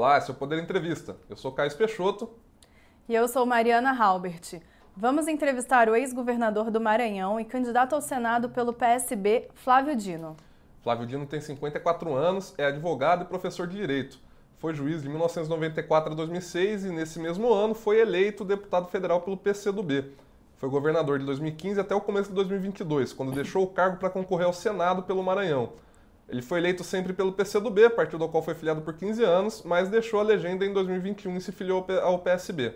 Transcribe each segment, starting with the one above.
Olá, esse é o Poder Entrevista. Eu sou Caio Peixoto. E eu sou Mariana Halbert. Vamos entrevistar o ex-governador do Maranhão e candidato ao Senado pelo PSB, Flávio Dino. Flávio Dino tem 54 anos, é advogado e professor de direito. Foi juiz de 1994 a 2006 e, nesse mesmo ano, foi eleito deputado federal pelo PCdoB. Foi governador de 2015 até o começo de 2022, quando deixou o cargo para concorrer ao Senado pelo Maranhão. Ele foi eleito sempre pelo PCdoB, partido ao qual foi filiado por 15 anos, mas deixou a legenda em 2021 e se filiou ao PSB.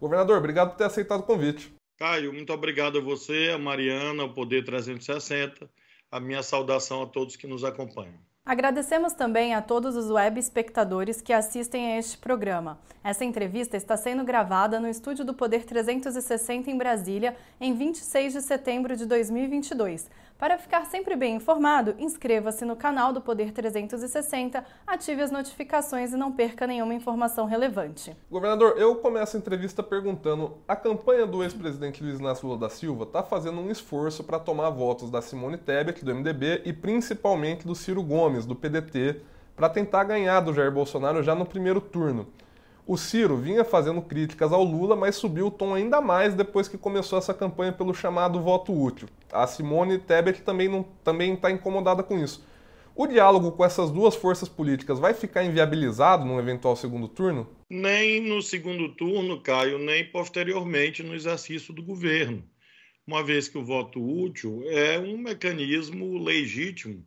Governador, obrigado por ter aceitado o convite. Caio, muito obrigado a você, a Mariana, ao Poder 360. A minha saudação a todos que nos acompanham. Agradecemos também a todos os web espectadores que assistem a este programa. Essa entrevista está sendo gravada no estúdio do Poder 360 em Brasília, em 26 de setembro de 2022. Para ficar sempre bem informado, inscreva-se no canal do Poder 360, ative as notificações e não perca nenhuma informação relevante. Governador, eu começo a entrevista perguntando: a campanha do ex-presidente Luiz Inácio Lula da Silva está fazendo um esforço para tomar votos da Simone Tebet, do MDB, e principalmente do Ciro Gomes, do PDT, para tentar ganhar do Jair Bolsonaro já no primeiro turno. O Ciro vinha fazendo críticas ao Lula, mas subiu o tom ainda mais depois que começou essa campanha pelo chamado voto útil. A Simone Tebet também está também tá incomodada com isso. O diálogo com essas duas forças políticas vai ficar inviabilizado num eventual segundo turno? Nem no segundo turno, Caio, nem posteriormente no exercício do governo, uma vez que o voto útil é um mecanismo legítimo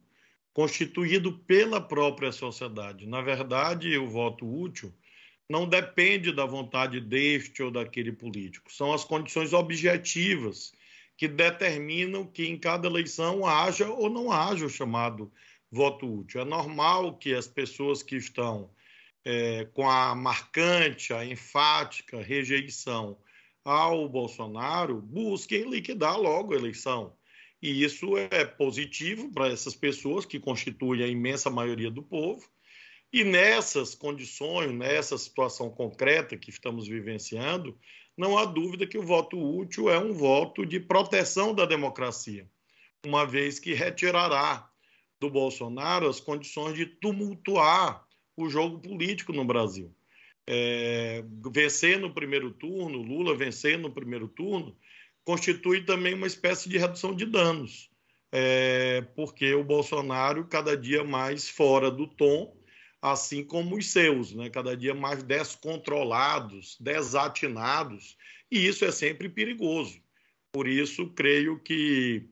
constituído pela própria sociedade. Na verdade, o voto útil não depende da vontade deste ou daquele político. São as condições objetivas que determinam que em cada eleição haja ou não haja o chamado voto útil. É normal que as pessoas que estão é, com a marcante, a enfática rejeição ao Bolsonaro busquem liquidar logo a eleição. E isso é positivo para essas pessoas, que constituem a imensa maioria do povo, e nessas condições, nessa situação concreta que estamos vivenciando, não há dúvida que o voto útil é um voto de proteção da democracia, uma vez que retirará do Bolsonaro as condições de tumultuar o jogo político no Brasil. É, vencer no primeiro turno, Lula vencer no primeiro turno, constitui também uma espécie de redução de danos, é, porque o Bolsonaro, cada dia mais fora do tom, assim como os seus, né? cada dia mais descontrolados, desatinados, e isso é sempre perigoso. Por isso, creio que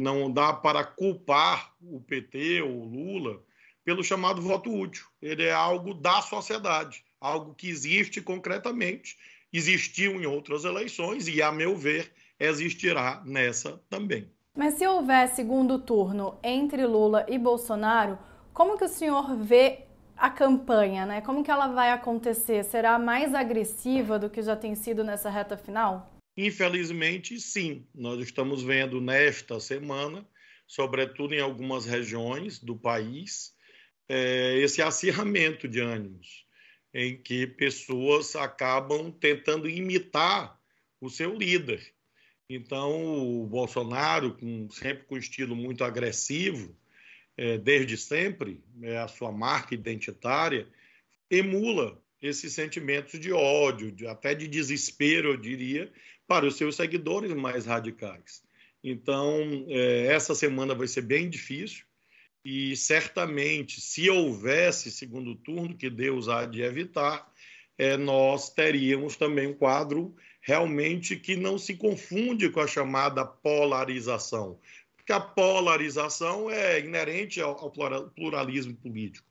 não dá para culpar o PT ou o Lula pelo chamado voto útil. Ele é algo da sociedade, algo que existe concretamente, existiu em outras eleições e, a meu ver, existirá nessa também. Mas se houver segundo turno entre Lula e Bolsonaro, como que o senhor vê a campanha, né? Como que ela vai acontecer? Será mais agressiva do que já tem sido nessa reta final? Infelizmente, sim. Nós estamos vendo nesta semana, sobretudo em algumas regiões do país, é, esse acirramento de ânimos, em que pessoas acabam tentando imitar o seu líder. Então, o Bolsonaro, com, sempre com estilo muito agressivo, é, desde sempre, é a sua marca identitária, emula esses sentimentos de ódio, de, até de desespero, eu diria, para os seus seguidores mais radicais. Então, é, essa semana vai ser bem difícil e certamente, se houvesse segundo turno, que Deus há de evitar, é, nós teríamos também um quadro realmente que não se confunde com a chamada polarização, porque a polarização é inerente ao, pluralismo político.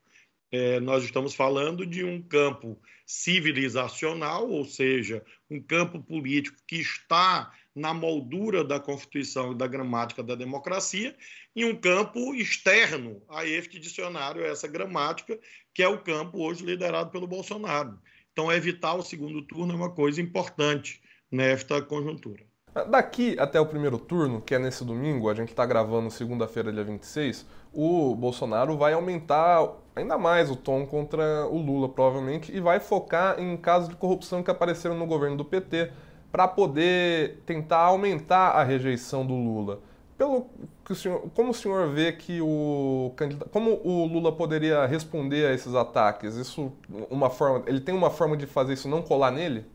É, nós estamos falando de um campo civilizacional, ou seja, um campo político que está na moldura da Constituição e da gramática da democracia, e um campo externo a este dicionário, a essa gramática, que é o campo hoje liderado pelo Bolsonaro. Então, evitar o segundo turno é uma coisa importante nesta conjuntura. Daqui até o primeiro turno, que é nesse domingo, a gente está gravando segunda-feira, dia 26, o Bolsonaro vai aumentar ainda mais o tom contra o Lula, provavelmente, e vai focar em casos de corrupção que apareceram no governo do PT para poder tentar aumentar a rejeição do Lula. pelo que o senhor, como o senhor vê que o como o Lula poderia responder a esses ataques? Isso uma forma, ele tem uma forma de fazer isso não colar nele?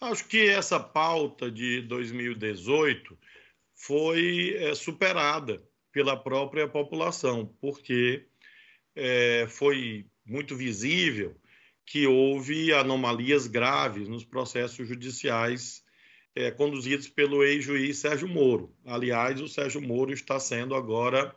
Acho que essa pauta de 2018 foi é, superada pela própria população, porque é, foi muito visível que houve anomalias graves nos processos judiciais é, conduzidos pelo ex-juiz Sérgio Moro. Aliás, o Sérgio Moro está sendo agora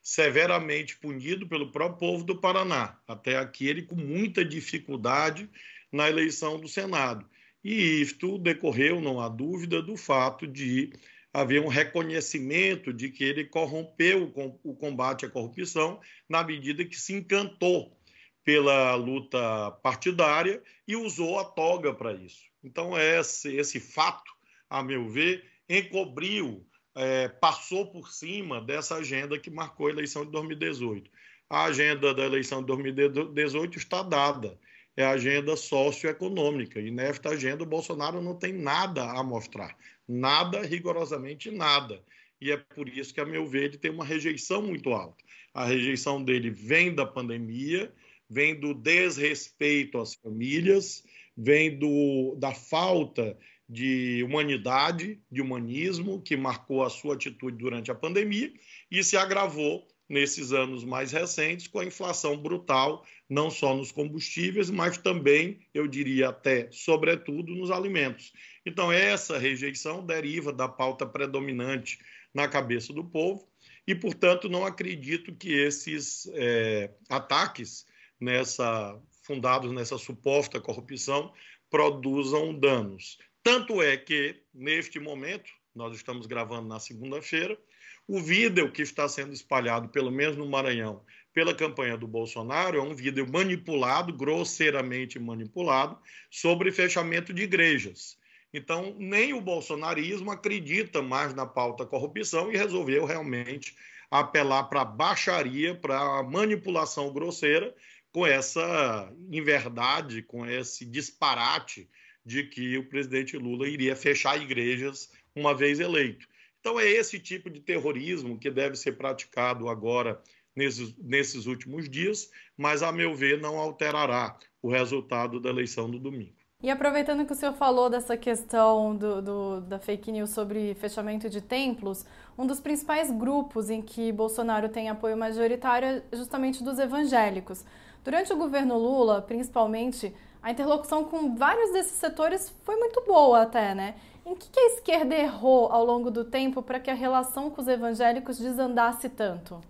severamente punido pelo próprio povo do Paraná, até aqui ele com muita dificuldade na eleição do Senado. E isto decorreu, não há dúvida, do fato de haver um reconhecimento de que ele corrompeu o combate à corrupção na medida que se encantou pela luta partidária e usou a toga para isso. Então, esse, esse fato, a meu ver, encobriu, é, passou por cima dessa agenda que marcou a eleição de 2018. A agenda da eleição de 2018 está dada, é a agenda socioeconômica, e nesta agenda o Bolsonaro não tem nada a mostrar, nada, rigorosamente nada. E é por isso que, a meu ver, ele tem uma rejeição muito alta. A rejeição dele vem da pandemia, vem do desrespeito às famílias, vem do, da falta de humanidade, de humanismo, que marcou a sua atitude durante a pandemia e se agravou nesses anos mais recentes com a inflação brutal, não só nos combustíveis, mas também, eu diria até, sobretudo, nos alimentos. Então, essa rejeição deriva da pauta predominante na cabeça do povo e, portanto, não acredito que esses é, ataques nessa fundados nessa suposta corrupção produzam danos. Tanto é que, neste momento, nós estamos gravando na segunda-feira, o vídeo que está sendo espalhado, pelo menos no Maranhão, pela campanha do Bolsonaro, é um vídeo manipulado, grosseiramente manipulado, sobre fechamento de igrejas. Então, nem o bolsonarismo acredita mais na pauta corrupção e resolveu realmente apelar para a baixaria, para a manipulação grosseira com essa inverdade, com esse disparate de que o presidente Lula iria fechar igrejas uma vez eleito. Então, é esse tipo de terrorismo que deve ser praticado agora, nesses, nesses últimos dias, mas, a meu ver, não alterará o resultado da eleição do domingo. E aproveitando que o senhor falou dessa questão do, do, da fake news sobre fechamento de templos, um dos principais grupos em que Bolsonaro tem apoio majoritário é justamente dos evangélicos. Durante o governo Lula, principalmente, a interlocução com vários desses setores foi muito boa até, né? Em que, a esquerda errou ao longo do tempo para que a relação com os evangélicos desandasse tanto?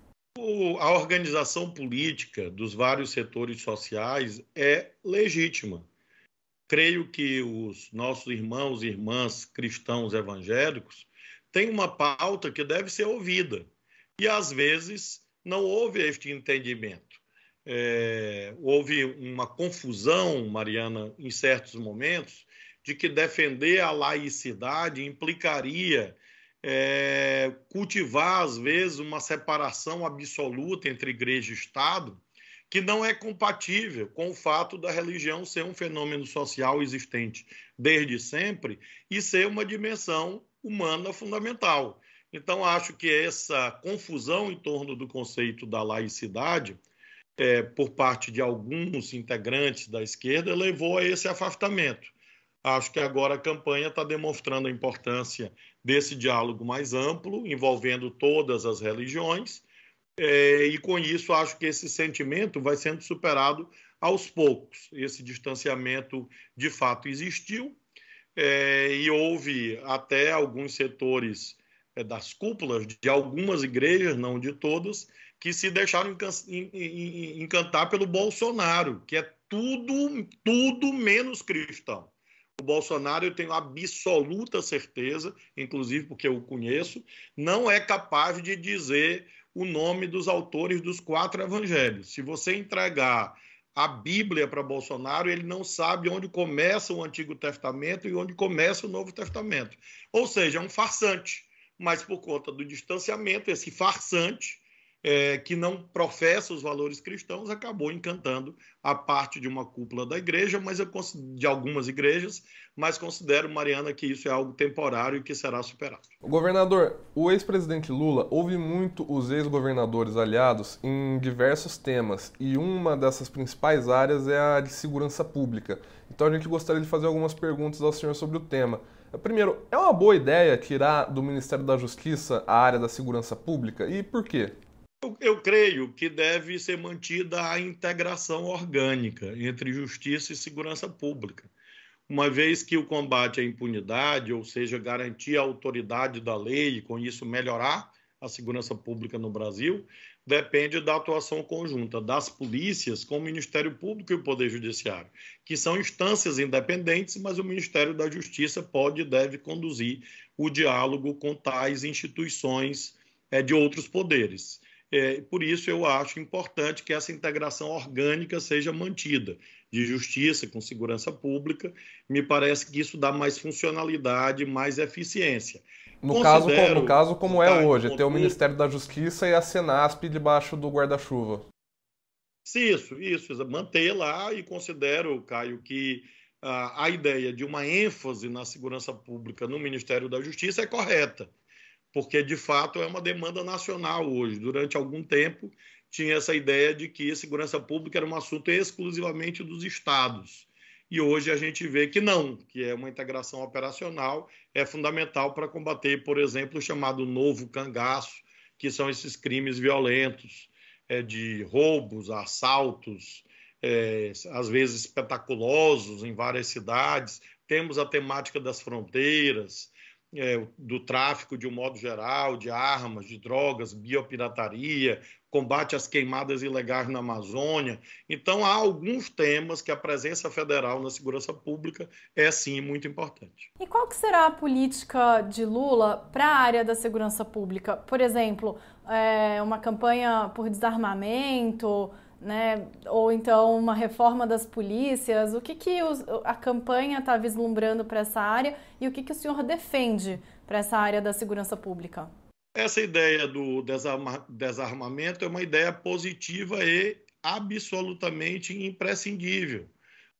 A organização política dos vários setores sociais é legítima. Creio que os nossos irmãos e irmãs cristãos evangélicos têm uma pauta que deve ser ouvida. E às vezes não houve este entendimento é, houve uma confusão, Mariana, em certos momentos, de que defender a laicidade implicaria é, cultivar, às vezes, uma separação absoluta entre igreja e Estado, que não é compatível com o fato da religião ser um fenômeno social existente desde sempre e ser uma dimensão humana fundamental. Então, acho que essa confusão em torno do conceito da laicidade é, por parte de alguns integrantes da esquerda levou a esse afastamento. Acho que agora a campanha está demonstrando a importância desse diálogo mais amplo, envolvendo todas as religiões, é, e com isso acho que esse sentimento vai sendo superado aos poucos. Esse distanciamento de fato existiu, é, e houve até alguns setores é, das cúpulas de algumas igrejas, não de todas, que se deixaram encantar pelo Bolsonaro, que é tudo, tudo menos cristão. O Bolsonaro, eu tenho absoluta certeza, inclusive porque eu o conheço, não é capaz de dizer o nome dos autores dos quatro evangelhos. Se você entregar a Bíblia para Bolsonaro, ele não sabe onde começa o Antigo Testamento e onde começa o Novo Testamento. Ou seja, é um farsante. Mas por conta do distanciamento, esse farsante é, que não professa os valores cristãos, acabou encantando a parte de uma cúpula da igreja, mas eu, de algumas igrejas, mas considero, Mariana, que isso é algo temporário e que será superado. Governador, o ex-presidente Lula ouve muito os ex-governadores aliados em diversos temas, e uma dessas principais áreas é a de segurança pública. Então a gente gostaria de fazer algumas perguntas ao senhor sobre o tema. Primeiro, é uma boa ideia tirar do Ministério da Justiça a área da segurança pública? E por quê? Eu, eu, creio que deve ser mantida a integração orgânica entre justiça e segurança pública, uma vez que o combate à impunidade, ou seja, garantir a autoridade da lei e com isso melhorar a segurança pública no Brasil, depende da atuação conjunta das polícias com o Ministério Público e o Poder Judiciário, que são instâncias independentes, mas o Ministério da Justiça pode e deve conduzir o diálogo com tais instituições é, de outros poderes. É, por isso, eu acho importante que essa integração orgânica seja mantida, de justiça com segurança pública. Me parece que isso dá mais funcionalidade, mais eficiência. No, caso, no caso, como é hoje, ter o Ministério da Justiça e a Senasp debaixo do guarda-chuva. Isso, isso, manter lá e considero, Caio, que a ideia de uma ênfase na segurança pública no Ministério da Justiça é correta porque de fato é uma demanda nacional hoje. Durante algum tempo tinha essa ideia de que segurança pública era um assunto exclusivamente dos estados. E hoje a gente vê que não, que é uma integração operacional, é fundamental para combater, por exemplo, o chamado novo cangaço, que são esses crimes violentos, é, de roubos, assaltos, é, às vezes espetaculosos em várias cidades. Temos a temática das fronteiras, é, do tráfico de um modo geral, de armas, de drogas, biopirataria, combate às queimadas ilegais na Amazônia. Então, há alguns temas que a presença federal na segurança pública é, sim, muito importante. E qual que será a política de Lula para a área da segurança pública? Por exemplo, é, uma campanha por desarmamento, né? ou então uma reforma das polícias. O que, que os, a campanha está vislumbrando para essa área e o que, que o senhor defende para essa área da segurança pública? Essa ideia do desarma, desarmamento é uma ideia positiva e absolutamente imprescindível.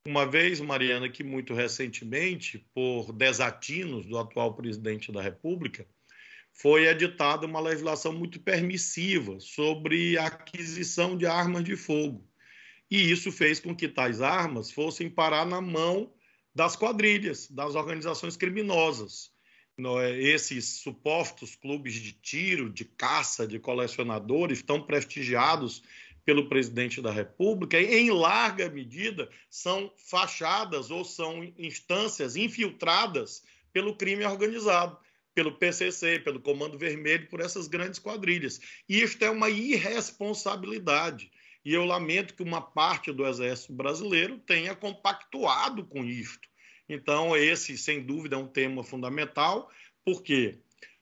Uma vez, Mariana, que muito recentemente, por desatinos do atual presidente da República, foi editada uma legislação muito permissiva sobre a aquisição de armas de fogo. E isso fez com que tais armas fossem parar na mão das quadrilhas, das organizações criminosas. É? Esses supostos clubes de tiro, de caça, de colecionadores, tão prestigiados pelo presidente da República, em larga medida são fachadas ou são instâncias infiltradas pelo crime organizado pelo PCC, pelo Comando Vermelho, por essas grandes quadrilhas. E isto é uma irresponsabilidade. E eu lamento que uma parte do Exército Brasileiro tenha compactuado com isto. Então, esse, sem dúvida, é um tema fundamental, porque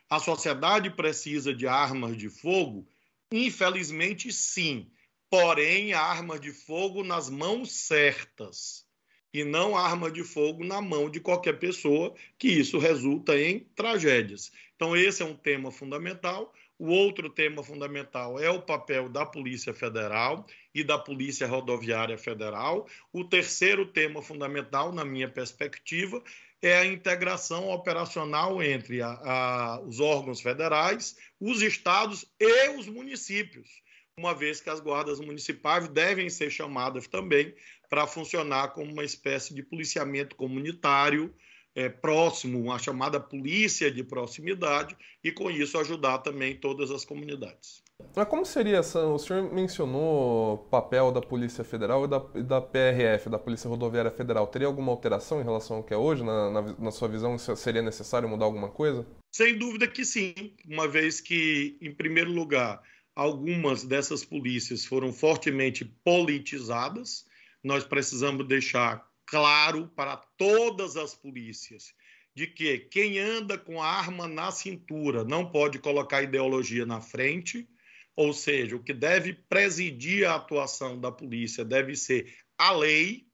a sociedade precisa de armas de fogo? Infelizmente, sim. Porém, armas de fogo nas mãos certas e não arma de fogo na mão de qualquer pessoa, que isso resulta em tragédias. Então, esse é um tema fundamental. O outro tema fundamental é o papel da Polícia Federal e da Polícia Rodoviária Federal. O terceiro tema fundamental, na minha perspectiva, é a integração operacional entre a, a, os órgãos federais, os estados e os municípios uma vez que as guardas municipais devem ser chamadas também para funcionar como uma espécie de policiamento comunitário é, próximo, uma chamada polícia de proximidade, e com isso ajudar também todas as comunidades. Mas como seria essa? O senhor mencionou o papel da Polícia Federal e da, e da PRF, da Polícia Rodoviária Federal. Teria alguma alteração em relação ao que é hoje? Na, na, na sua visão, seria necessário mudar alguma coisa? Sem dúvida que sim, uma vez que, em primeiro lugar, algumas dessas polícias foram fortemente politizadas. Nós precisamos deixar claro para todas as polícias de que quem anda com a arma na cintura não pode colocar ideologia na frente, ou seja, o que deve presidir a atuação da polícia deve ser a lei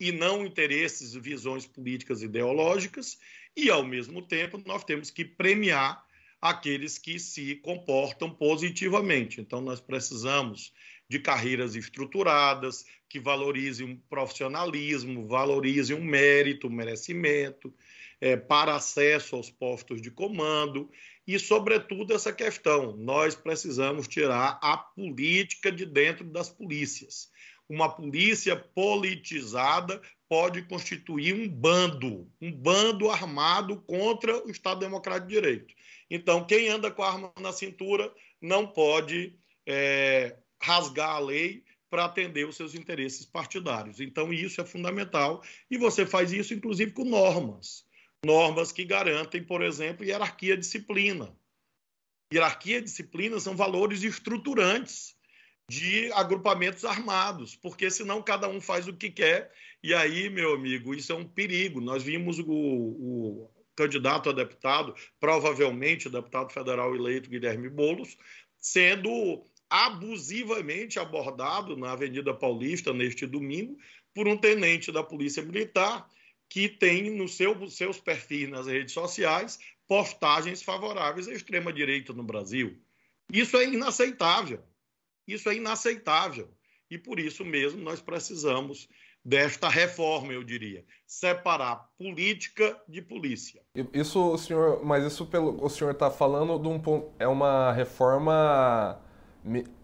e não interesses visões políticas ideológicas, e ao mesmo tempo nós temos que premiar aqueles que se comportam positivamente. Então, nós precisamos de carreiras estruturadas, que valorizem o profissionalismo, valorizem o mérito, o merecimento, é, para acesso aos postos de comando e, sobretudo, essa questão: nós precisamos tirar a política de dentro das polícias. Uma polícia politizada pode constituir um bando, um bando armado contra o Estado Democrático de Direito. Então, quem anda com a arma na cintura não pode é, rasgar a lei para atender os seus interesses partidários. Então, isso é fundamental. E você faz isso, inclusive, com normas. Normas que garantem, por exemplo, hierarquia e disciplina. Hierarquia e disciplina são valores estruturantes de agrupamentos armados, porque senão cada um faz o que quer. E aí, meu amigo, isso é um perigo. Nós vimos o, o candidato a deputado, provavelmente o deputado federal eleito Guilherme Bolos, sendo abusivamente abordado na Avenida Paulista neste domingo por um tenente da Polícia Militar que tem nos seu, seus perfis nas redes sociais postagens favoráveis à extrema-direita no Brasil. Isso é inaceitável. Isso é inaceitável. E por isso mesmo nós precisamos desta reforma, eu diria, separar política de polícia. Isso, senhor, mas isso pelo o senhor está falando de um é uma reforma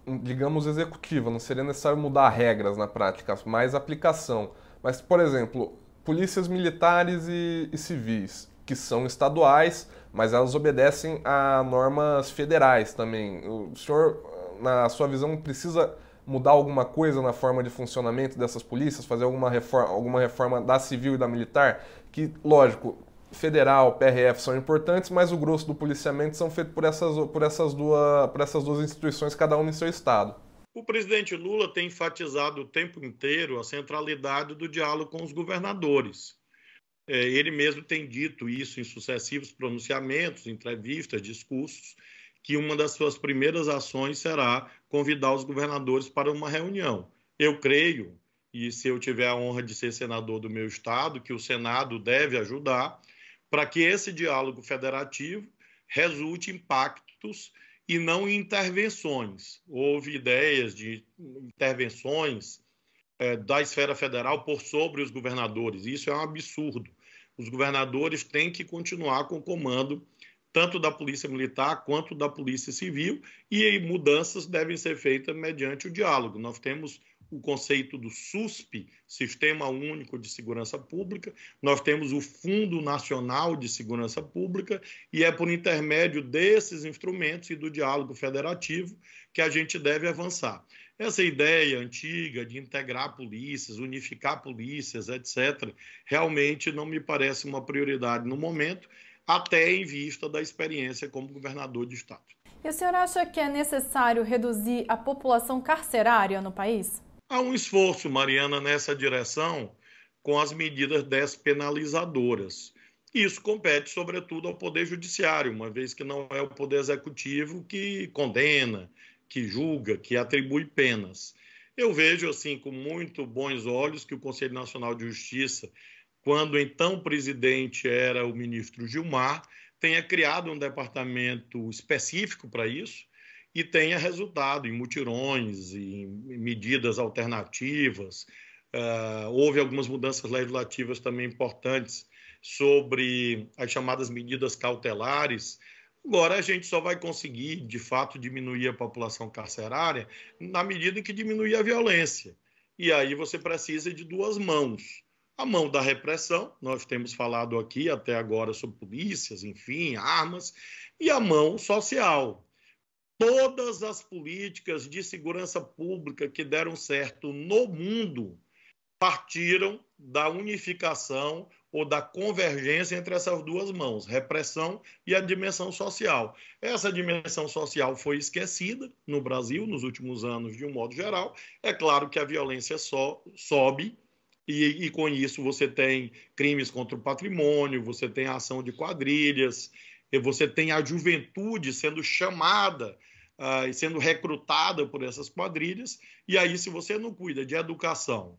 digamos, executiva, não seria necessário mudar regras na prática, mais aplicação. Mas, por exemplo, polícias militares e, e civis, que são estaduais, mas elas obedecem a normas federais também. O senhor, na sua visão, precisa mudar alguma coisa na forma de funcionamento dessas polícias, fazer alguma reforma, alguma reforma da civil e da militar, que, lógico, federal, PRF são importantes, mas o grosso do policiamento são feitos por essas, por essas, duas, por essas duas instituições, cada uma em seu estado. O presidente Lula tem enfatizado o tempo inteiro a centralidade do diálogo com os governadores. É, ele mesmo tem dito isso em sucessivos pronunciamentos, entrevistas, discursos, que uma das suas primeiras ações será convidar os governadores para uma reunião. Eu creio, e se eu tiver a honra de ser senador do meu estado, que o Senado deve ajudar para que esse diálogo federativo resulte em pactos e não em intervenções. Houve ideias de intervenções é, da esfera federal por sobre os governadores. Isso é um absurdo. Os governadores têm que continuar com o comando tanto da Polícia Militar quanto da Polícia Civil, e mudanças devem ser feitas mediante o diálogo. Nós temos o conceito do SUSP, Sistema Único de Segurança Pública, nós temos o Fundo Nacional de Segurança Pública, e é por intermédio desses instrumentos e do diálogo federativo que a gente deve avançar. Essa ideia antiga de integrar polícias, unificar polícias, etc., realmente não me parece uma prioridade no momento, até em vista da experiência como governador de Estado. E o senhor acha que é necessário reduzir a população carcerária no país? Há um esforço, Mariana, nessa direção com as medidas despenalizadoras. Isso compete, sobretudo, ao Poder Judiciário, uma vez que não é o Poder Executivo que condena, que julga, que atribui penas. Eu vejo, assim, com muito bons olhos que o Conselho Nacional de Justiça, quando então presidente era o ministro Gilmar, tenha criado um departamento específico para isso, e tenha resultado em mutirões, em medidas alternativas. Uh, houve algumas mudanças legislativas também importantes sobre as chamadas medidas cautelares. Agora, a gente só vai conseguir, de fato, diminuir a população carcerária na medida em que diminuir a violência. E aí você precisa de duas mãos. A mão da repressão, nós temos falado aqui até agora sobre polícias, enfim, armas, e a mão social, todas as políticas de segurança pública que deram certo no mundo partiram da unificação ou da convergência entre essas duas mãos, repressão e a dimensão social. Essa dimensão social foi esquecida no Brasil nos últimos anos, de um modo geral. É claro que a violência só sobe e, e, com isso você tem crimes contra o patrimônio, você tem ação de quadrilhas, você tem a juventude sendo chamada uh, e sendo recrutada por essas quadrilhas. E aí, se você não cuida de educação,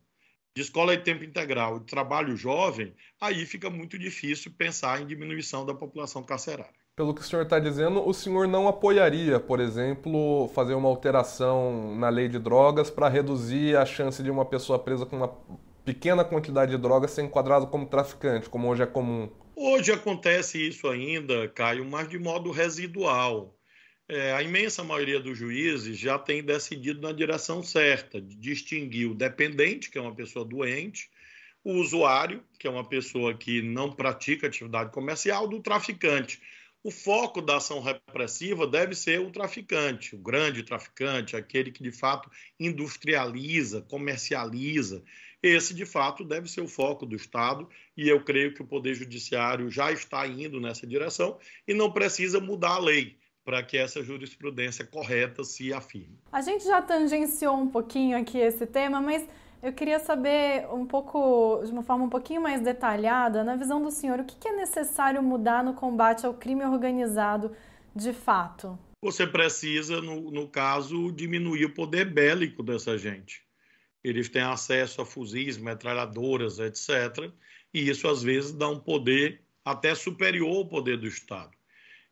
de escola de tempo integral, de trabalho jovem, aí fica muito difícil pensar em diminuição da população carcerária. Pelo que o senhor está dizendo, o senhor não apoiaria, por exemplo, fazer uma alteração na lei de drogas para reduzir a chance de uma pessoa presa com uma pequena quantidade de drogas ser enquadrada como traficante, como hoje é comum? Hoje acontece isso ainda, Caio, mas de modo residual. É, a imensa maioria dos juízes já tem decidido na direção certa, de distinguir o dependente, que é uma pessoa doente, o usuário, que é uma pessoa que não pratica atividade comercial, do traficante o foco da ação repressiva deve ser o traficante, o grande traficante, aquele que de fato industrializa, comercializa. Esse, de fato, deve ser o foco do Estado, e eu creio que o Poder Judiciário já está indo nessa direção e não precisa mudar a lei para que essa jurisprudência correta se afirme. A gente já tangenciou um pouquinho aqui esse tema, mas eu queria saber um pouco, de uma forma um pouquinho mais detalhada, na visão do senhor, o que é necessário mudar no combate ao crime organizado de fato? Você precisa, no, no caso, diminuir o poder bélico dessa gente. Eles têm acesso a fuzis, metralhadoras, etc. E isso, às vezes, dá um poder até superior ao poder do Estado.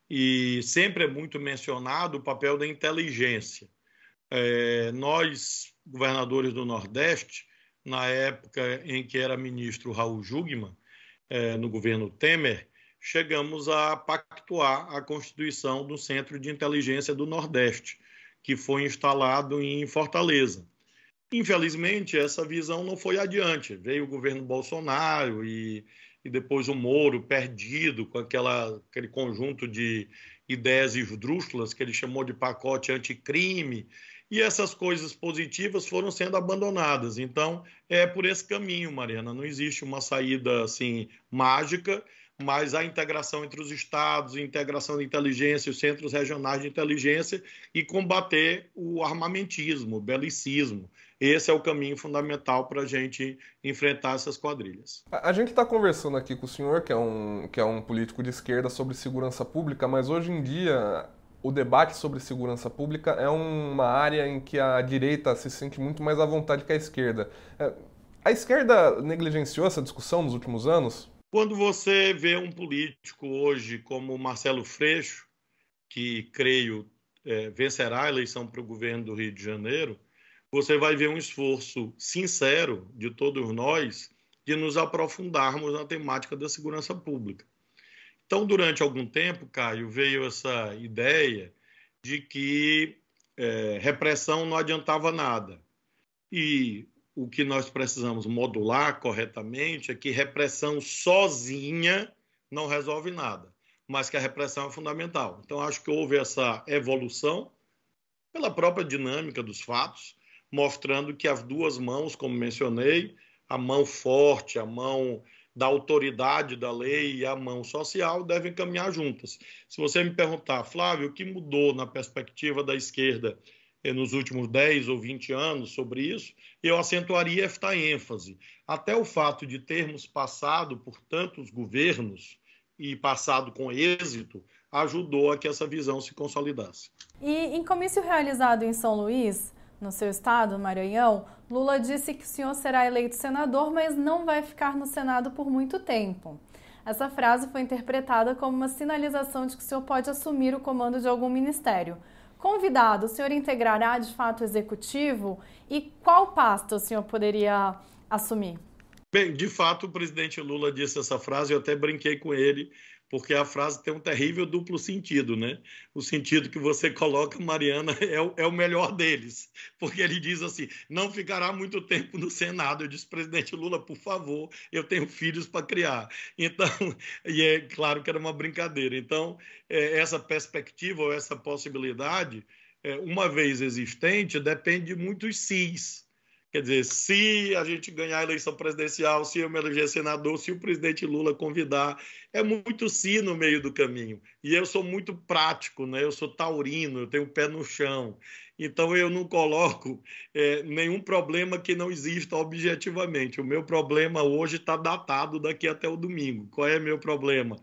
E sempre é muito mencionado o papel da inteligência. É, nós governadores do Nordeste, na época em que era ministro Raul Jugman, eh, no governo Temer, chegamos a pactuar a constituição do Centro de Inteligência do Nordeste, que foi instalado em Fortaleza. Infelizmente, essa visão não foi adiante. Veio o governo Bolsonaro e, e depois o Moro perdido com aquela, aquele conjunto de ideias esdrúxulas que ele chamou de pacote anticrime e essas coisas positivas foram sendo abandonadas. Então, é por esse caminho, Mariana. Não existe uma saída assim mágica, mas a integração entre os estados, integração de inteligência, os centros regionais de inteligência e combater o armamentismo, o belicismo. Esse é o caminho fundamental para a gente enfrentar essas quadrilhas. A gente está conversando aqui com o senhor, que é, um, que é um político de esquerda, sobre segurança pública, mas hoje em dia o debate sobre segurança pública é uma área em que a direita se sente muito mais à vontade que a esquerda. É, a esquerda negligenciou essa discussão nos últimos anos? Quando você vê um político hoje como Marcelo Freixo, que creio é, vencerá a eleição para o governo do Rio de Janeiro, você vai ver um esforço sincero de todos nós de nos aprofundarmos na temática da segurança pública. Então, durante algum tempo, Caio, veio essa ideia de que é, repressão não adiantava nada. E o que nós precisamos modular corretamente é que repressão sozinha não resolve nada, mas que a repressão é fundamental. Então, acho que houve essa evolução pela própria dinâmica dos fatos, mostrando que as duas mãos, como mencionei, a mão forte, a mão da autoridade da lei e a mão social devem caminhar juntas. Se você me perguntar, Flávio, o que mudou na perspectiva da esquerda nos últimos 10 ou 20 anos sobre isso, eu acentuaria esta ênfase. Até o fato de termos passado por tantos governos e passado com êxito, ajudou a que essa visão se consolidasse. E em comício realizado em São Luís, no seu estado, Maranhão, Lula disse que o senhor será eleito senador, mas não vai ficar no Senado por muito tempo. Essa frase foi interpretada como uma sinalização de que o senhor pode assumir o comando de algum ministério. Convidado, o senhor integrará de fato o executivo e qual pasta o senhor poderia assumir? Bem, de fato, o presidente Lula disse essa frase, eu até brinquei com ele porque a frase tem um terrível duplo sentido, né? O sentido que você coloca, Mariana, é o, é o melhor deles, porque ele diz assim: não ficará muito tempo no Senado. Eu disse, presidente Lula, por favor, eu tenho filhos para criar. Então, e é claro que era uma brincadeira. Então, é, essa perspectiva ou essa possibilidade, é, uma vez existente, depende de muitos cis Quer dizer, se a gente ganhar a eleição presidencial, se eu me eleger senador, se o presidente Lula convidar, é muito sim no meio do caminho. E eu sou muito prático, né? eu sou taurino, eu tenho o pé no chão. Então eu não coloco é, nenhum problema que não exista objetivamente. O meu problema hoje está datado daqui até o domingo. Qual é meu problema?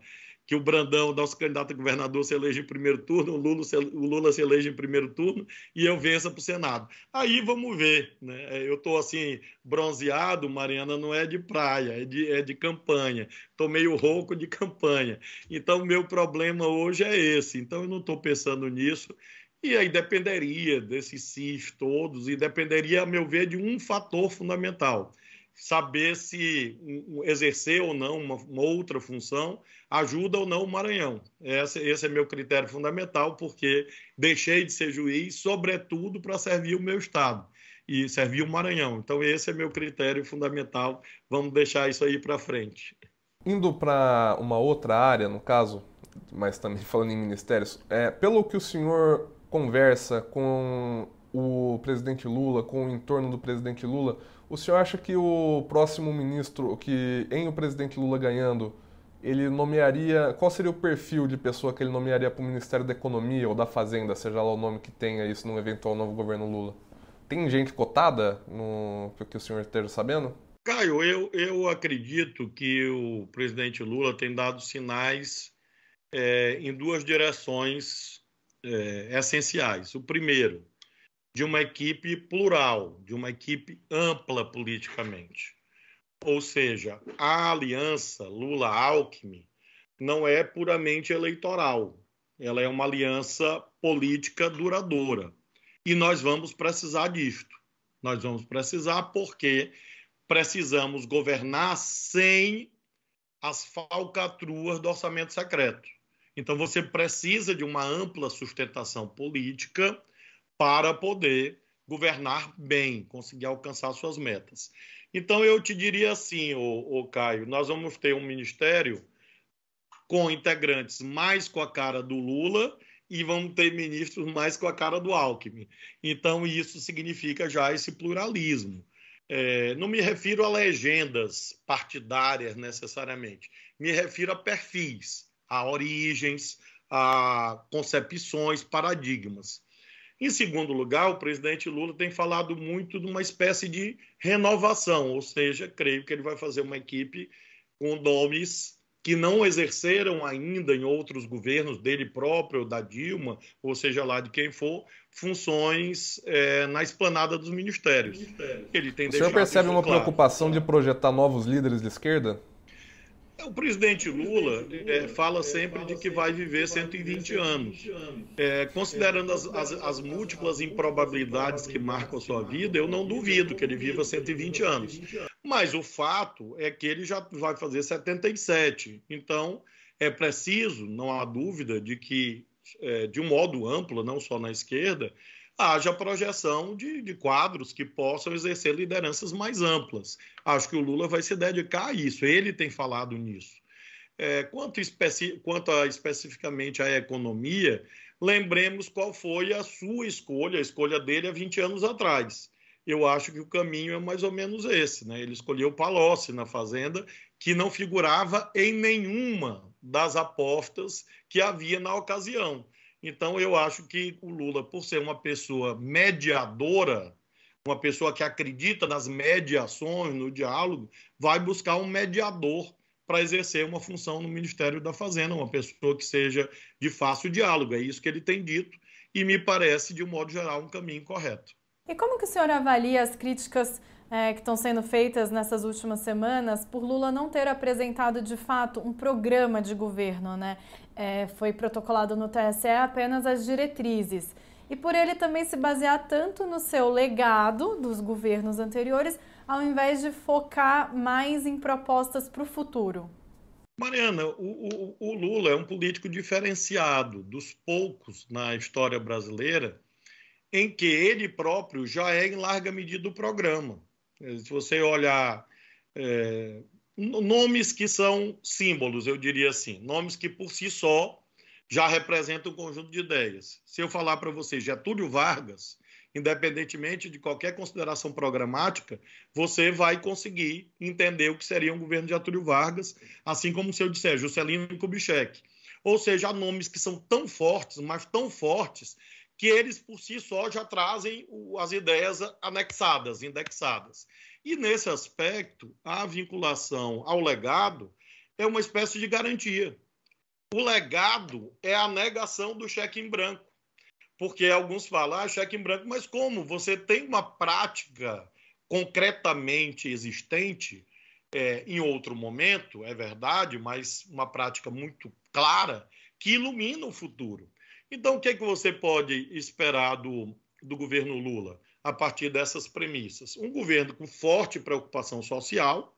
Que o Brandão, nosso candidato a governador, se eleja em primeiro turno, o Lula, se, o Lula se eleja em primeiro turno e eu vença para o Senado. Aí vamos ver. Né? Eu estou assim, bronzeado, Mariana, não é de praia, é de, é de campanha. Estou meio rouco de campanha. Então, o meu problema hoje é esse. Então, eu não estou pensando nisso. E aí dependeria desses SIS todos, e dependeria, a meu ver, de um fator fundamental saber se exercer ou não uma, uma, outra função ajuda ou não o Maranhão. Esse, esse é meu critério fundamental, porque deixei de ser juiz, sobretudo, para servir o meu Estado e servir o Maranhão. Então, esse é meu critério fundamental. Vamos deixar isso aí para frente. Indo para uma outra área, no caso, mas também falando em ministérios, é, pelo que o senhor conversa com presidente Lula, com o entorno do presidente Lula, o senhor acha que o próximo ministro, que em o presidente Lula ganhando, ele nomearia. Qual seria o perfil de pessoa que ele nomearia para o Ministério da Economia ou da Fazenda, seja lá o nome que tenha isso no eventual novo governo Lula? Tem gente cotada no que o senhor esteja sabendo? Caio, eu, eu acredito que o presidente Lula tem dado sinais é, em duas direções é, essenciais. O primeiro, de uma equipe plural, de uma equipe ampla politicamente. Ou seja, a aliança Lula-Alckmin não é puramente eleitoral, ela é uma aliança política duradoura. E nós vamos precisar disto. Nós vamos precisar porque precisamos governar sem as falcatruas do orçamento secreto. Então, você precisa de uma ampla sustentação política para poder governar bem, conseguir alcançar suas metas. Então, eu te diria assim, ô, ô Caio, nós vamos ter um ministério com integrantes mais com a cara do Lula e vamos ter ministros mais com a cara do Alckmin. Então, isso significa já esse pluralismo. É, não me refiro a legendas partidárias necessariamente, me refiro a perfis, a origens, a concepções, paradigmas. Em segundo lugar, o presidente Lula tem falado muito de uma espécie de renovação, ou seja, creio que ele vai fazer uma equipe com nomes que não exerceram ainda em outros governos dele próprio, da Dilma, ou seja lá de quem for, funções é, na esplanada dos ministérios. Ele tem o senhor percebe uma claro. preocupação de projetar novos líderes de esquerda? O presidente Lula é, fala sempre de que vai viver 120 anos. É, considerando as, as, as, múltiplas improbabilidades que marcam a sua vida, eu não duvido que ele viva 120 anos. Mas o fato é que ele já vai fazer 77. Então, é preciso, não há dúvida, de que, é, de um modo amplo, não só na esquerda, haja projeção de, de, quadros que possam exercer lideranças mais amplas. Acho que o Lula vai se dedicar a isso, ele tem falado nisso. É, quanto, especi quanto a, especificamente à economia, lembremos qual foi a sua escolha, a escolha dele há 20 anos atrás. Eu acho que o caminho é mais ou menos esse. Né? Ele escolheu Palocci na Fazenda, que não figurava em nenhuma das apostas que havia na ocasião. Então, eu acho que o Lula, por ser uma pessoa mediadora, uma pessoa que acredita nas mediações, no diálogo, vai buscar um mediador para exercer uma função no Ministério da Fazenda, uma pessoa que seja de fácil diálogo. É isso que ele tem dito e me parece, de um modo geral, um caminho correto. E como que o senhor avalia as críticas é, que estão sendo feitas nessas últimas semanas por Lula não ter apresentado de fato um programa de governo, né? É, foi protocolado no TSE apenas as diretrizes. E por ele também se basear tanto no seu legado dos governos anteriores, ao invés de focar mais em propostas para o futuro. Mariana, o, o, o Lula é um político diferenciado dos poucos na história brasileira em que ele próprio já é em larga medida o programa. Se você olhar é, nomes que são símbolos, eu diria assim, nomes que por si só já representam um conjunto de ideias. Se eu falar para você Getúlio Vargas, independentemente de qualquer consideração programática, você vai conseguir entender o que seria um governo de Getúlio Vargas, assim como se eu disser Juscelino Kubitschek. Ou seja, há nomes que são tão fortes, mas tão fortes, que eles por si só já trazem as ideias anexadas, indexadas. E nesse aspecto, a vinculação ao legado é uma espécie de garantia. O legado é a negação do cheque em branco. Porque alguns falam, ah, cheque em branco, mas como? Você tem uma prática concretamente existente é, em outro momento, é verdade, mas uma prática muito clara que ilumina o futuro. Então, o que, é que você pode esperar do, do governo Lula a partir dessas premissas? Um governo com forte preocupação social.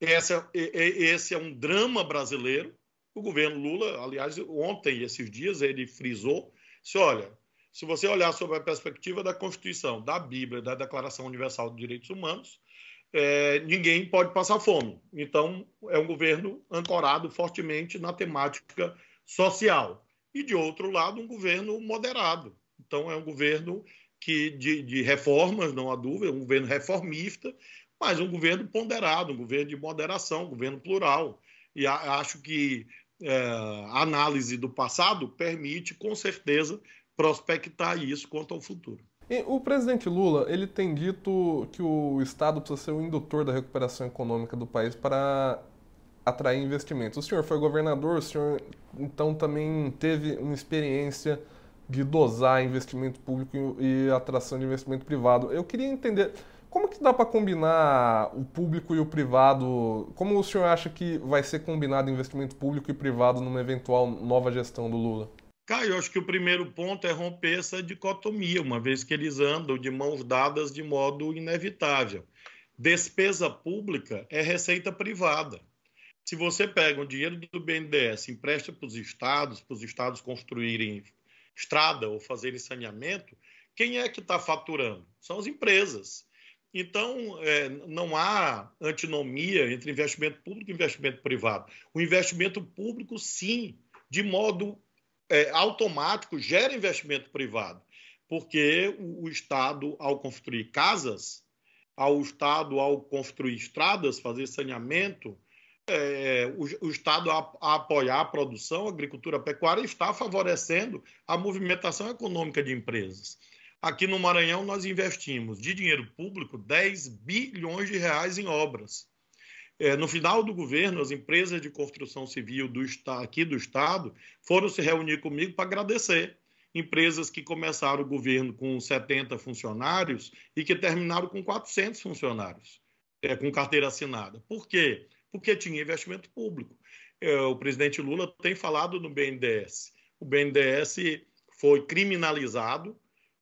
Esse é, esse é um drama brasileiro. O governo Lula, aliás, ontem, esses dias, ele frisou: se olha, se você olhar sobre a perspectiva da Constituição, da Bíblia, da Declaração Universal de Direitos Humanos, é, ninguém pode passar fome. Então, é um governo ancorado fortemente na temática social. E, de outro lado, um governo moderado. Então, é um governo que de, de reformas, não há dúvida, um governo reformista, mas um governo ponderado, um governo de moderação, um governo plural. E a, acho que é, a análise do passado permite, com certeza, prospectar isso quanto ao futuro. E o presidente Lula, ele tem dito que o Estado precisa ser o indutor da recuperação econômica do país para atrair investimentos. O senhor foi governador, o senhor então também teve uma experiência de dosar investimento público e atração de investimento privado. Eu queria entender como que dá para combinar o público e o privado? Como o senhor acha que vai ser combinado investimento público e privado numa eventual nova gestão do Lula? Caio, acho que o primeiro ponto é romper essa dicotomia, uma vez que eles andam de mãos dadas de modo inevitável. Despesa pública é receita privada. Se você pega o dinheiro do BNDES, empresta para os estados, para os estados construírem estrada ou fazerem saneamento, quem é que está faturando? São as empresas. Então, é, não há antinomia entre investimento público e investimento privado. O investimento público, sim, de modo é, automático gera investimento privado, porque o, o, Estado, ao construir casas, ao Estado, ao construir estradas, fazer saneamento, é, o, o, Estado, a, a, apoiar a produção, a agricultura a pecuária, está favorecendo a movimentação econômica de empresas. Aqui no Maranhão, nós investimos de dinheiro público 10 bilhões de reais em obras. É, no final do governo, as empresas de construção civil do, aqui do Estado foram se reunir comigo para agradecer. Empresas que começaram o governo com 70 funcionários e que terminaram com 400 funcionários, é, com carteira assinada. Por quê? Porque tinha investimento público. É, o presidente Lula tem falado no BNDES. O BNDES foi criminalizado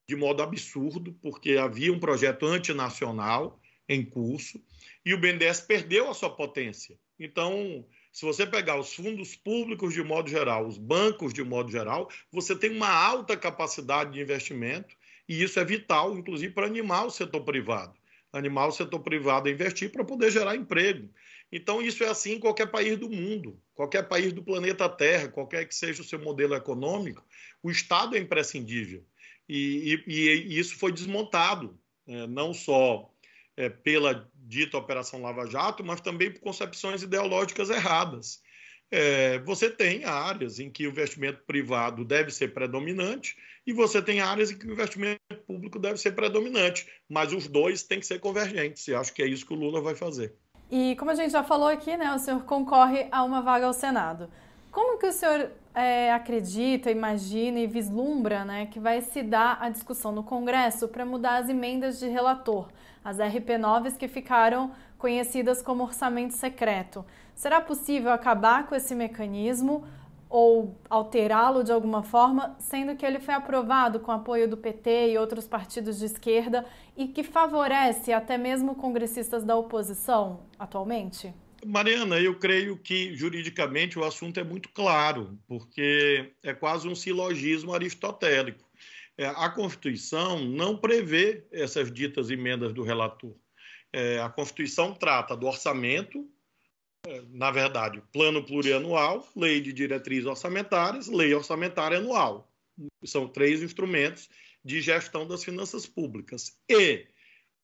de modo absurdo, porque havia um projeto antinacional em curso e o BNDES perdeu a sua potência. Então, se você pegar os fundos públicos de modo geral, os bancos de modo geral, você tem uma alta capacidade de investimento e isso é vital, inclusive, para animar o setor privado. Animar o setor privado a investir para poder gerar emprego. Então, isso é assim em qualquer país do mundo, qualquer país do planeta Terra, qualquer que seja o seu modelo econômico, o Estado é imprescindível. E, e, e isso foi desmontado, né? não só é, pela dita Operação Lava Jato, mas também por concepções ideológicas erradas. É, você tem áreas em que o investimento privado deve ser predominante e você tem áreas em que o investimento público deve ser predominante, mas os dois têm que ser convergentes, e acho que é isso que o Lula vai fazer. E como a gente já falou aqui, né, o senhor concorre a uma vaga ao Senado. Como que o senhor é, acredita, imagina e vislumbra né, que vai se dar a discussão no Congresso para mudar as emendas de relator, as RP9s que ficaram conhecidas como orçamento secreto? Será possível acabar com esse mecanismo ou alterá-lo de alguma forma, sendo que ele foi aprovado com apoio do PT e outros partidos de esquerda e que favorece até mesmo congressistas da oposição atualmente? Mariana, eu creio que juridicamente o assunto é muito claro, porque é quase um silogismo aristotélico. É, a Constituição não prevê essas ditas emendas do relator. É, a Constituição trata do orçamento, na verdade, plano plurianual, lei de diretrizes orçamentárias, lei orçamentária anual. São três instrumentos de gestão das finanças públicas. E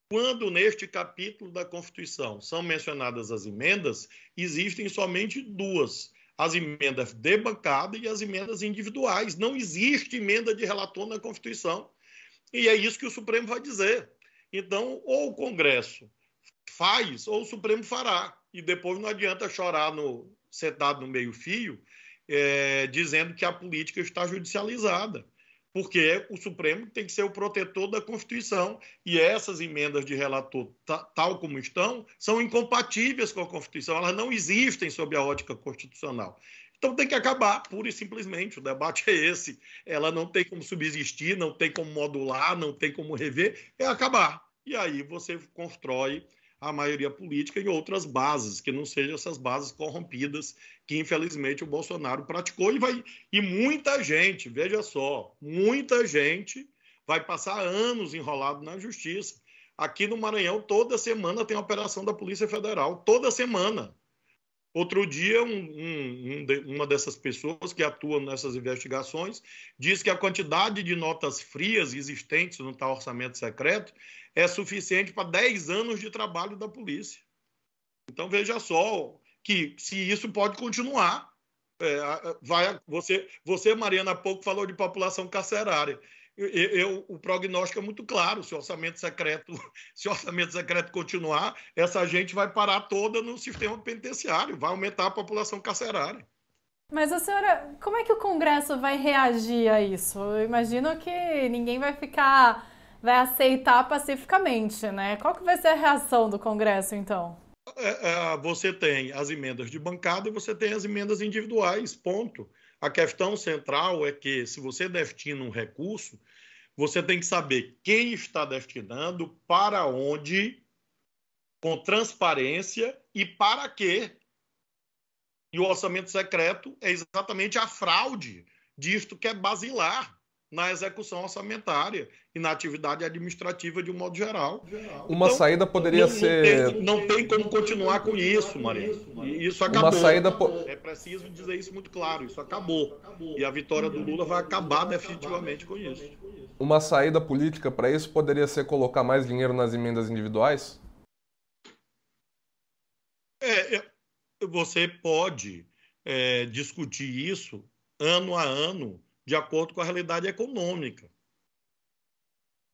quando neste capítulo da Constituição são mencionadas as emendas, existem somente duas: as emendas de bancada e as emendas individuais. Não existe emenda de relator na Constituição. E é isso que o Supremo vai dizer. Então, ou o Congresso faz, ou o Supremo fará. E depois não adianta chorar no, sentado no meio-fio é, dizendo que a política está judicializada porque o Supremo tem que ser o protetor da Constituição e essas emendas de relator, tal como estão, são incompatíveis com a Constituição, elas não existem sob a ótica constitucional. Então tem que acabar, pura e simplesmente. O debate é esse. Ela não tem como subsistir, não tem como modular, não tem como rever, é acabar. E aí você constrói a maioria política em outras bases, que não sejam essas bases corrompidas que infelizmente o Bolsonaro praticou e vai e muita gente, veja só, muita gente vai passar anos enrolado na justiça. Aqui no Maranhão toda semana tem operação da Polícia Federal, toda semana. Outro dia, um, um, um, uma dessas pessoas que atuam nessas investigações diz que a quantidade de notas frias existentes no tal orçamento secreto é suficiente para 10 anos de trabalho da polícia. Então veja só que se isso pode continuar, é, vai, você, você, Mariana, há pouco falou de população carcerária. Eu, eu, o prognóstico é muito claro. Se o orçamento secreto, se o orçamento secreto continuar, essa gente vai parar toda no sistema penitenciário, vai aumentar a população carcerária. Mas a senhora, como é que o Congresso vai reagir a isso? Eu imagino que ninguém vai ficar vai aceitar pacificamente, né? Qual que vai ser a reação do Congresso, então? É, é, você tem as emendas de bancada e você tem as emendas individuais, ponto. A questão central é que, se você destina um recurso, você tem que saber quem está destinando, para onde, com transparência e para quê. E o orçamento secreto é exatamente a fraude disto que é basilar na execução orçamentária e na atividade administrativa de um modo geral. Uma então, saída poderia não, ser. Não tem, não tem, como continuar com isso, Maria. Isso acabou. Uma saída po... É preciso dizer isso muito claro. Isso acabou. E a vitória do Lula vai acabar definitivamente com isso. Uma saída política para isso poderia ser colocar mais dinheiro nas emendas individuais? É, é você pode é, discutir isso ano a ano de acordo com a realidade econômica.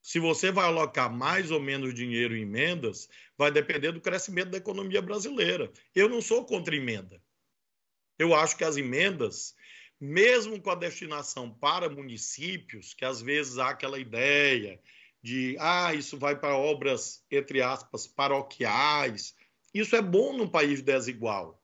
Se você vai alocar mais ou menos dinheiro em emendas, vai depender do crescimento da economia brasileira. Eu não sou contra emenda. Eu acho que as emendas, mesmo com a destinação para municípios, que às vezes há aquela ideia de, ah, isso vai para obras, entre aspas, paroquiais, isso é bom num país desigual.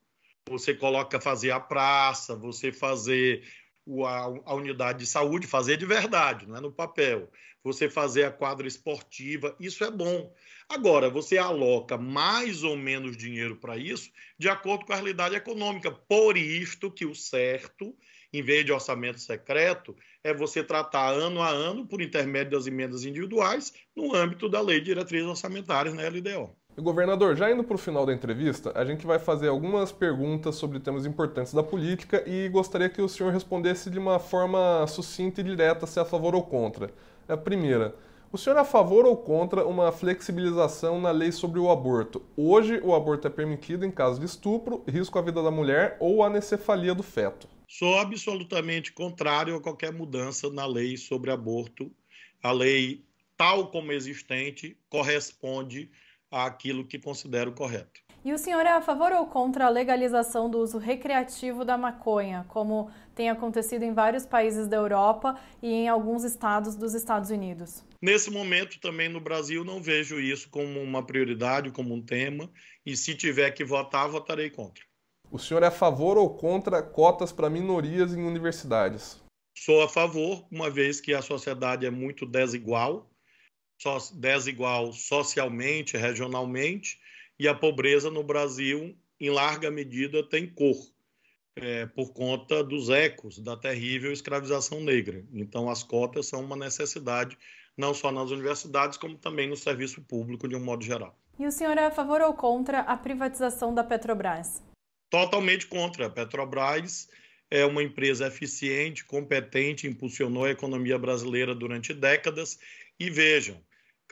Você coloca fazer a praça, você fazer a, unidade de saúde, fazer de verdade, não é no papel. Você fazer a quadra esportiva, isso é bom. Agora, você aloca mais ou menos dinheiro para isso de acordo com a realidade econômica. Por isto que o certo, em vez de orçamento secreto, é você tratar ano a ano, por intermédio das emendas individuais, no âmbito da Lei de Diretrizes Orçamentárias na LDO. Governador, já indo para o final da entrevista, a gente vai fazer algumas perguntas sobre temas importantes da política e gostaria que o senhor respondesse de uma forma sucinta e direta se é a favor ou contra. A primeira, o senhor é a favor ou contra uma flexibilização na lei sobre o aborto? Hoje, o aborto é permitido em caso de estupro, risco à vida da mulher ou anencefalia do feto. Sou absolutamente contrário a qualquer mudança na lei sobre aborto. A lei, tal como existente, corresponde àquilo que considero correto. E o senhor é a favor ou contra a legalização do uso recreativo da maconha, como tem acontecido em vários países da Europa e em alguns estados dos Estados Unidos? Nesse momento, também no Brasil, não vejo isso como uma prioridade, como um tema, e se tiver que votar, votarei contra. O senhor é a favor ou contra cotas para minorias em universidades? Sou a favor, uma vez que a sociedade é muito desigual desigual socialmente, regionalmente, e a pobreza no Brasil, em larga medida, tem cor, é, por conta dos ecos da terrível escravização negra. Então, as cotas são uma necessidade, não só nas universidades, como também no serviço público, de um modo geral. E o senhor é a favor ou contra a privatização da Petrobras? Totalmente contra. A Petrobras é uma empresa eficiente, competente, impulsionou a economia brasileira durante décadas e vejam,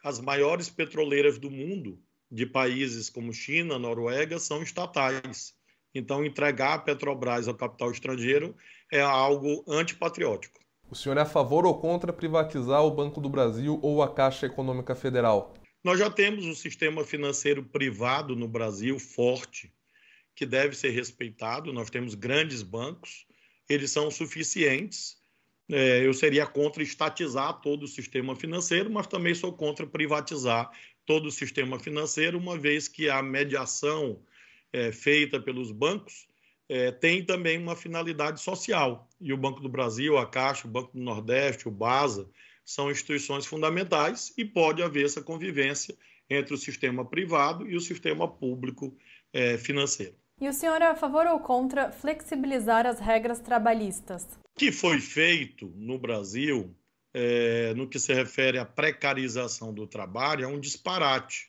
as maiores petroleiras do mundo, de países como China, Noruega, são estatais. Então, entregar a Petrobras ao capital estrangeiro é algo antipatriótico. O senhor é a favor ou contra privatizar o Banco do Brasil ou a Caixa Econômica Federal? Nós já temos um sistema financeiro privado no Brasil forte, que deve ser respeitado. Nós temos grandes bancos, eles são suficientes. É, eu seria contra estatizar todo o sistema financeiro, mas também sou contra privatizar todo o sistema financeiro, uma vez que a mediação é, feita pelos bancos é, tem também uma finalidade social. E o Banco do Brasil, a Caixa, o Banco do Nordeste, o BASA, são instituições fundamentais e pode haver essa convivência entre o sistema privado e o sistema público é, financeiro. E o senhor é a favor ou contra flexibilizar as regras trabalhistas? O que foi feito no Brasil, é, no que se refere à precarização do trabalho, é um disparate.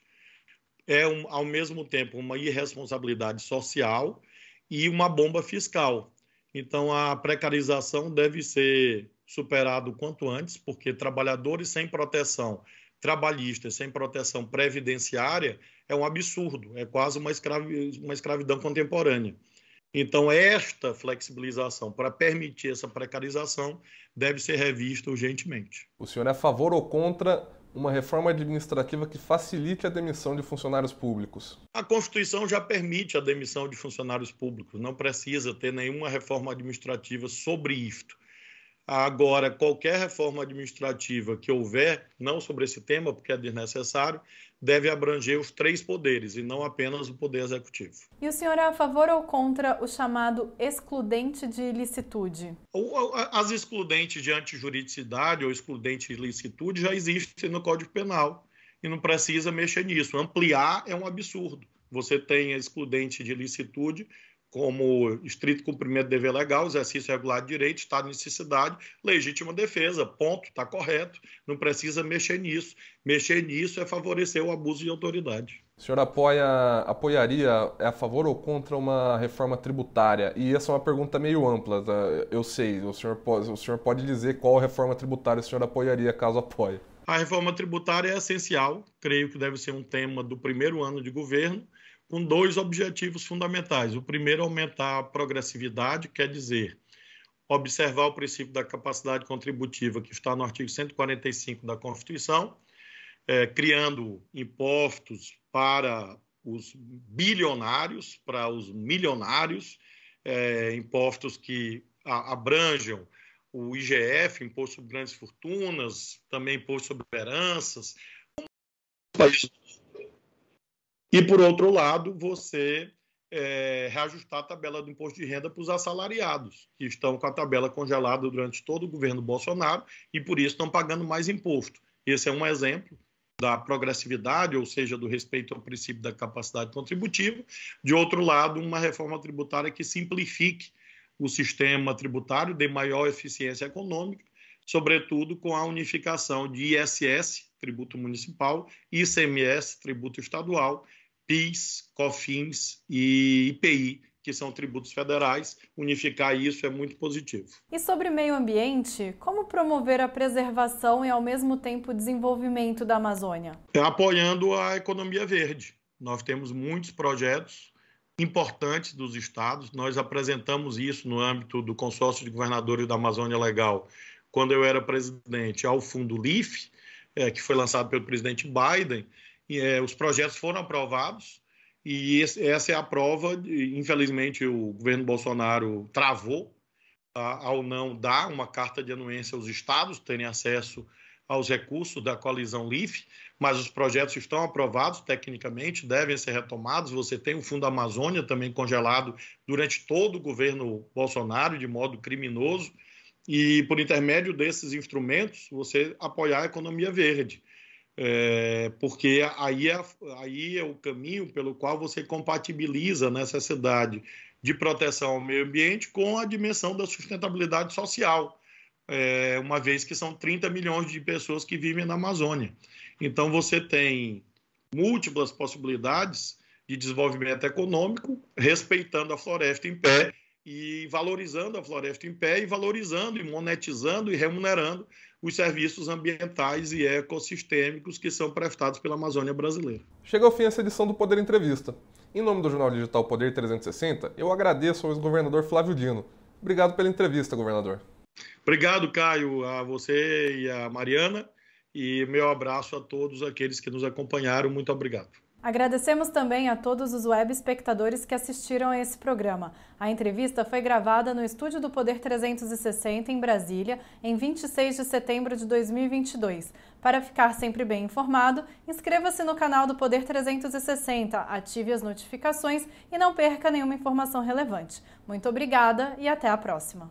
É, um, ao mesmo tempo, uma irresponsabilidade social e uma bomba fiscal. Então, a precarização deve ser superada o quanto antes, porque trabalhadores sem proteção trabalhista, sem proteção previdenciária, é um absurdo, é quase uma, escravi uma escravidão contemporânea. Então, esta flexibilização para permitir essa precarização deve ser revista urgentemente. O senhor é a favor ou contra uma reforma administrativa que facilite a demissão de funcionários públicos? A Constituição já permite a demissão de funcionários públicos, não precisa ter nenhuma reforma administrativa sobre isto. Agora, qualquer reforma administrativa que houver, não sobre esse tema, porque é desnecessário, deve abranger os três poderes e não apenas o poder executivo. E o senhor é a favor ou contra o chamado excludente de ilicitude? As excludentes de antijuridicidade ou excludente de ilicitude já existem no Código Penal e não precisa mexer nisso. Ampliar é um absurdo. Você tem a excludente de ilicitude como estrito cumprimento do dever legal, exercício regular de direito, estado de necessidade, legítima defesa, ponto, está correto, não precisa mexer nisso. Mexer nisso é favorecer o abuso de autoridade. O senhor apoia, apoiaria, é a favor ou contra uma reforma tributária? E essa é uma pergunta meio ampla, tá? eu sei, o senhor, pode, o senhor pode dizer qual reforma tributária o senhor apoiaria caso apoie. A reforma tributária é essencial, creio que deve ser um tema do primeiro ano de governo, com dois objetivos fundamentais. O primeiro, aumentar a progressividade, quer dizer, observar o princípio da capacidade contributiva que está no artigo 145 da Constituição, é, criando impostos para os bilionários, para os milionários, é, impostos que abranjam o IGF, Imposto sobre Grandes Fortunas, também Imposto sobre Heranças. E, por outro lado, você é, reajustar a tabela do imposto de renda para os assalariados, que estão com a tabela congelada durante todo o governo Bolsonaro e, por isso, estão pagando mais imposto. Esse é um exemplo da progressividade, ou seja, do respeito ao princípio da capacidade contributiva. De outro lado, uma reforma tributária que simplifique o sistema tributário, dê maior eficiência econômica, sobretudo com a unificação de ISS, tributo municipal, ICMS, tributo estadual, PIS, COFINS e IPI, que são tributos federais. Unificar isso é muito positivo. E sobre meio ambiente, como promover a preservação e, ao mesmo tempo, o desenvolvimento da Amazônia? É apoiando a economia verde. Nós temos muitos projetos importantes dos estados. Nós apresentamos isso no âmbito do consórcio de governadores da Amazônia Legal, quando eu era presidente, ao fundo LIFE, é, que foi lançado pelo presidente Biden, é, os projetos foram aprovados e esse, essa é a prova. De, infelizmente, o governo Bolsonaro travou tá, ao não dar uma carta de anuência aos estados terem acesso aos recursos da coalizão LIFE, mas os projetos estão aprovados tecnicamente, devem ser retomados. Você tem o Fundo Amazônia também congelado durante todo o governo Bolsonaro, de modo criminoso, e por intermédio desses instrumentos, você apoiar a economia verde é, porque aí é, aí é o caminho pelo qual você compatibiliza a necessidade de proteção ao meio ambiente com a dimensão da sustentabilidade social, é, uma vez que são 30 milhões de pessoas que vivem na Amazônia. Então, você tem múltiplas possibilidades de desenvolvimento econômico, respeitando a floresta em pé e valorizando a floresta em pé e valorizando e monetizando e remunerando os serviços ambientais e ecossistêmicos que são prestados pela Amazônia brasileira. Chega ao fim essa edição do Poder Entrevista. Em nome do jornal digital Poder 360, eu agradeço ao ex-governador Flávio Dino. Obrigado pela entrevista, governador. Obrigado, Caio, a você e a Mariana, e meu abraço a todos aqueles que nos acompanharam. Muito obrigado. Agradecemos também a todos os web espectadores que assistiram a esse programa. A entrevista foi gravada no estúdio do Poder 360 em Brasília, em 26 de setembro de 2022. Para ficar sempre bem informado, inscreva-se no canal do Poder 360, ative as notificações e não perca nenhuma informação relevante. Muito obrigada e até a próxima.